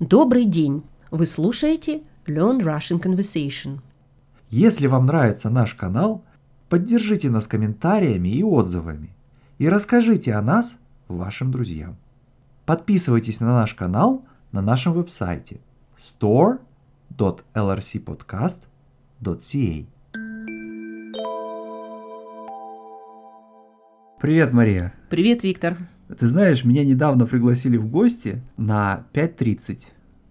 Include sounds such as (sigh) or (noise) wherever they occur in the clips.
Добрый день! Вы слушаете Learn Russian Conversation. Если вам нравится наш канал, поддержите нас комментариями и отзывами и расскажите о нас вашим друзьям. Подписывайтесь на наш канал на нашем веб-сайте store.lrcpodcast.ca Привет, Мария! Привет, Виктор! Ты знаешь, меня недавно пригласили в гости на 5.30,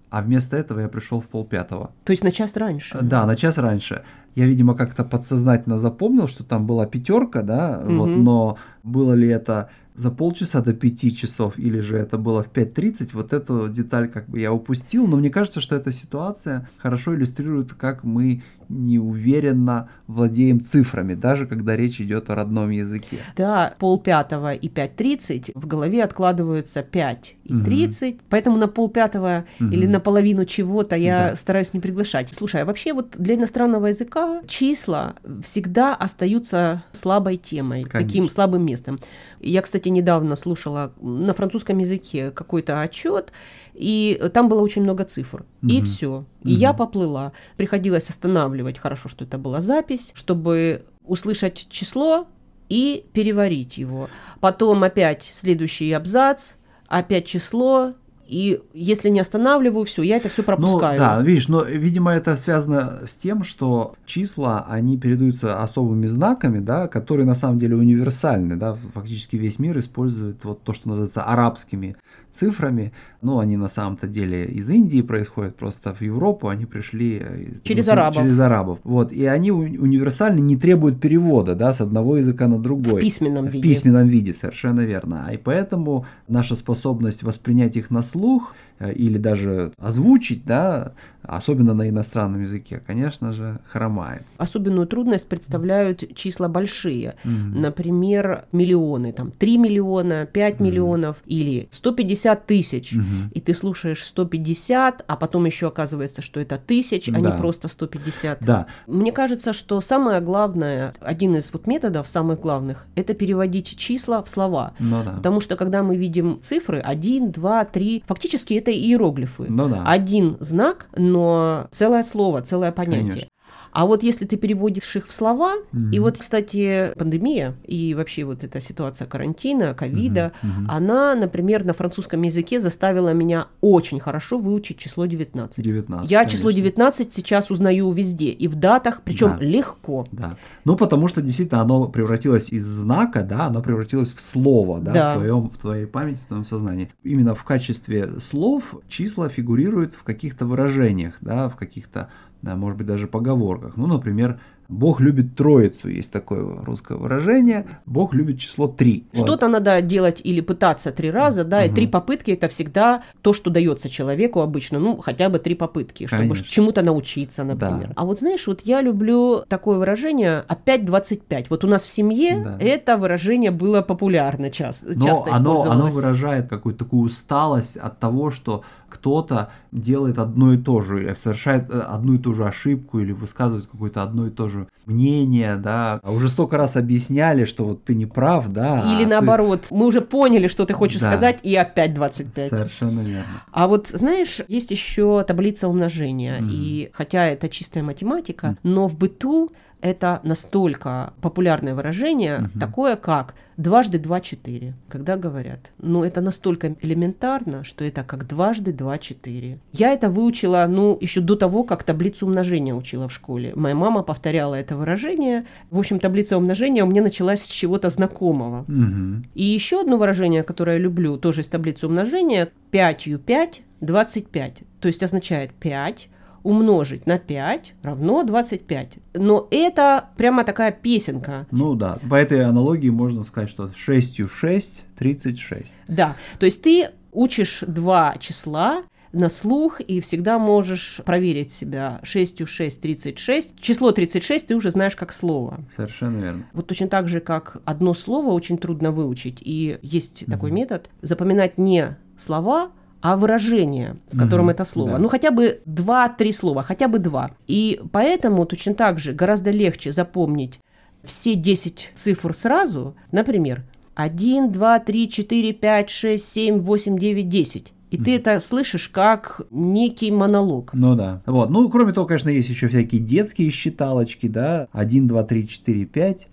а вместо этого я пришел в полпятого. То есть на час раньше? Да, на час раньше. Я, видимо, как-то подсознательно запомнил, что там была пятерка, да, угу. вот, но было ли это за полчаса до 5 часов, или же это было в 5.30, вот эту деталь как бы я упустил, но мне кажется, что эта ситуация хорошо иллюстрирует, как мы неуверенно владеем цифрами, даже когда речь идет о родном языке. Да, полпятого и 5.30 в голове откладываются 5 и 30, угу. поэтому на полпятого угу. или на половину чего-то я да. стараюсь не приглашать. Слушай, а вообще вот для иностранного языка числа всегда остаются слабой темой, Конечно. таким слабым местом. Я, кстати, кстати, недавно слушала на французском языке какой-то отчет, и там было очень много цифр. Угу. И все. И угу. я поплыла. Приходилось останавливать, хорошо, что это была запись, чтобы услышать число и переварить его. Потом опять следующий абзац, опять число, и если не останавливаю, все, я это все пропускаю. Ну, да, видишь, но, видимо, это связано с тем, что числа, они передаются особыми знаками, да, которые на самом деле универсальны, да, фактически весь мир использует вот то, что называется арабскими цифрами. Ну, они на самом-то деле из Индии происходят, просто в Европу они пришли э, через, ну, арабов. через арабов. Вот, и они универсальны, не требуют перевода, да, с одного языка на другой. В письменном виде. В письменном виде, совершенно верно. И поэтому наша способность воспринять их на слух э, или даже озвучить, да, особенно на иностранном языке, конечно же, хромает. Особенную трудность представляют числа большие. Mm-hmm. Например, миллионы, там 3 миллиона, 5 mm-hmm. миллионов или 150 тысяч. Mm-hmm. И ты слушаешь 150, а потом еще оказывается, что это тысяч, да. а не просто 150. Да. Мне кажется, что самое главное, один из вот методов самых главных, это переводить числа в слова. Ну, да. Потому что когда мы видим цифры 1, 2, 3, фактически это иероглифы. Ну, да. Один знак, но целое слово, целое понятие. Конечно. А вот если ты переводишь их в слова, угу. и вот, кстати, пандемия и вообще вот эта ситуация карантина, ковида, угу, угу. она, например, на французском языке заставила меня очень хорошо выучить число 19. 19 Я конечно. число 19 сейчас узнаю везде, и в датах, причем да. легко. Да. Ну, потому что действительно оно превратилось из знака, да, оно превратилось в слово, да, да. В, твоем, в твоей памяти, в твоем сознании. Именно в качестве слов числа фигурируют в каких-то выражениях, да, в каких-то может быть даже поговорках. Ну, например, Бог любит троицу, есть такое русское выражение. Бог любит число три. Что-то вот. надо делать или пытаться три раза, да, угу. и три попытки это всегда то, что дается человеку обычно, ну, хотя бы три попытки, чтобы Конечно. чему-то научиться, например. Да. А вот знаешь, вот я люблю такое выражение опять 25. Вот у нас в семье да. это выражение было популярно часто, Но часто оно, оно выражает какую-то такую усталость от того, что кто-то делает одно и то же, совершает э, одну и ту же ошибку или высказывает какое-то одно и то же мнение, да. А уже столько раз объясняли, что вот ты не прав, да. Или а наоборот, ты... мы уже поняли, что ты хочешь да. сказать, и опять 25. Совершенно верно. А вот знаешь, есть еще таблица умножения, mm. и хотя это чистая математика, mm. но в быту это настолько популярное выражение, угу. такое как дважды два четыре, когда говорят. Ну, это настолько элементарно, что это как дважды два четыре. Я это выучила, ну, еще до того, как таблицу умножения учила в школе. Моя мама повторяла это выражение. В общем, таблица умножения у меня началась с чего-то знакомого. Угу. И еще одно выражение, которое я люблю, тоже из таблицы умножения, 5 5 25. То есть означает 5 умножить на 5 равно 25. Но это прямо такая песенка. Ну да, по этой аналогии можно сказать, что 6 6 36. Да, то есть ты учишь два числа, на слух и всегда можешь проверить себя 6 6 36. Число 36 ты уже знаешь как слово. Совершенно верно. Вот точно так же, как одно слово очень трудно выучить, и есть угу. такой метод запоминать не слова, а выражение, в котором угу, это слово. Да. Ну, хотя бы два-три слова, хотя бы два. И поэтому точно так же гораздо легче запомнить все 10 цифр сразу. Например, 1, 2, 3, 4, 5, 6, 7, 8, 9, 10. И ты это слышишь как некий монолог. Ну да. Вот. Ну, кроме того, конечно, есть еще всякие детские считалочки, да. 1, 2, 3, 4, 5.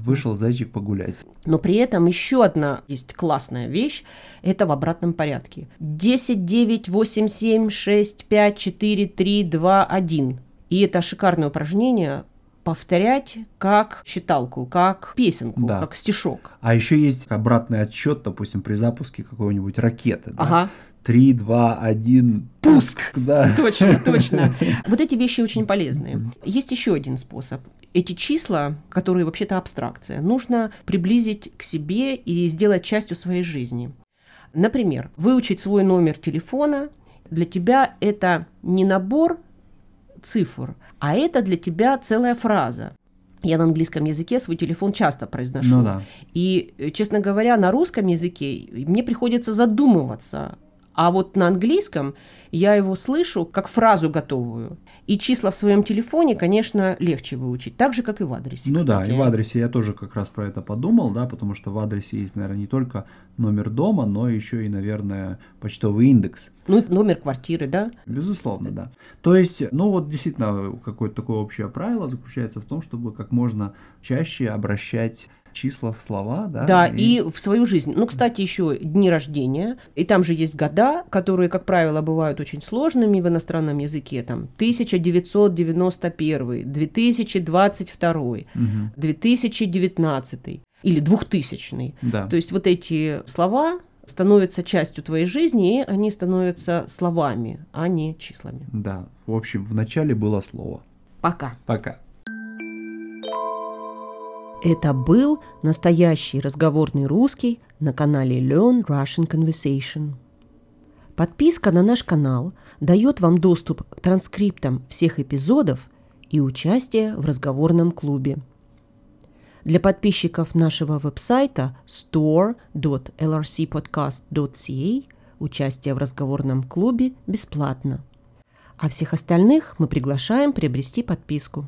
Вышел зайчик погулять. Но при этом еще одна есть классная вещь. Это в обратном порядке. 10, 9, 8, 7, 6, 5, 4, 3, 2, 1. И это шикарное упражнение повторять как считалку, как песенку, да. как стишок. А еще есть обратный отсчет, допустим, при запуске какой-нибудь ракеты. Да? Ага. 3, 2, 1, пуск! Да. Точно, точно. (laughs) Вот эти вещи очень полезные. Есть еще один способ. Эти числа, которые вообще-то абстракция, нужно приблизить к себе и сделать частью своей жизни. Например, выучить свой номер телефона. Для тебя это не набор цифр, а это для тебя целая фраза. Я на английском языке свой телефон часто произношу. Ну, да. И, честно говоря, на русском языке мне приходится задумываться а вот на английском я его слышу как фразу готовую. И числа в своем телефоне, конечно, легче выучить, так же, как и в адресе. Ну кстати. да, и в адресе я тоже как раз про это подумал, да, потому что в адресе есть, наверное, не только номер дома, но еще и, наверное, почтовый индекс. Ну, номер квартиры, да? Безусловно, да. То есть, ну вот действительно, какое-то такое общее правило заключается в том, чтобы как можно чаще обращать числа в слова, да? Да, и... и в свою жизнь. Ну, кстати, еще дни рождения, и там же есть года, которые, как правило, бывают очень сложными в иностранном языке, там 1991, 2022, угу. 2019 или 2000. Да. То есть вот эти слова становятся частью твоей жизни, и они становятся словами, а не числами. Да, в общем, в начале было слово. Пока. Пока. Это был настоящий разговорный русский на канале Learn Russian Conversation. Подписка на наш канал дает вам доступ к транскриптам всех эпизодов и участие в разговорном клубе. Для подписчиков нашего веб-сайта store.lrcpodcast.ca участие в разговорном клубе бесплатно. А всех остальных мы приглашаем приобрести подписку.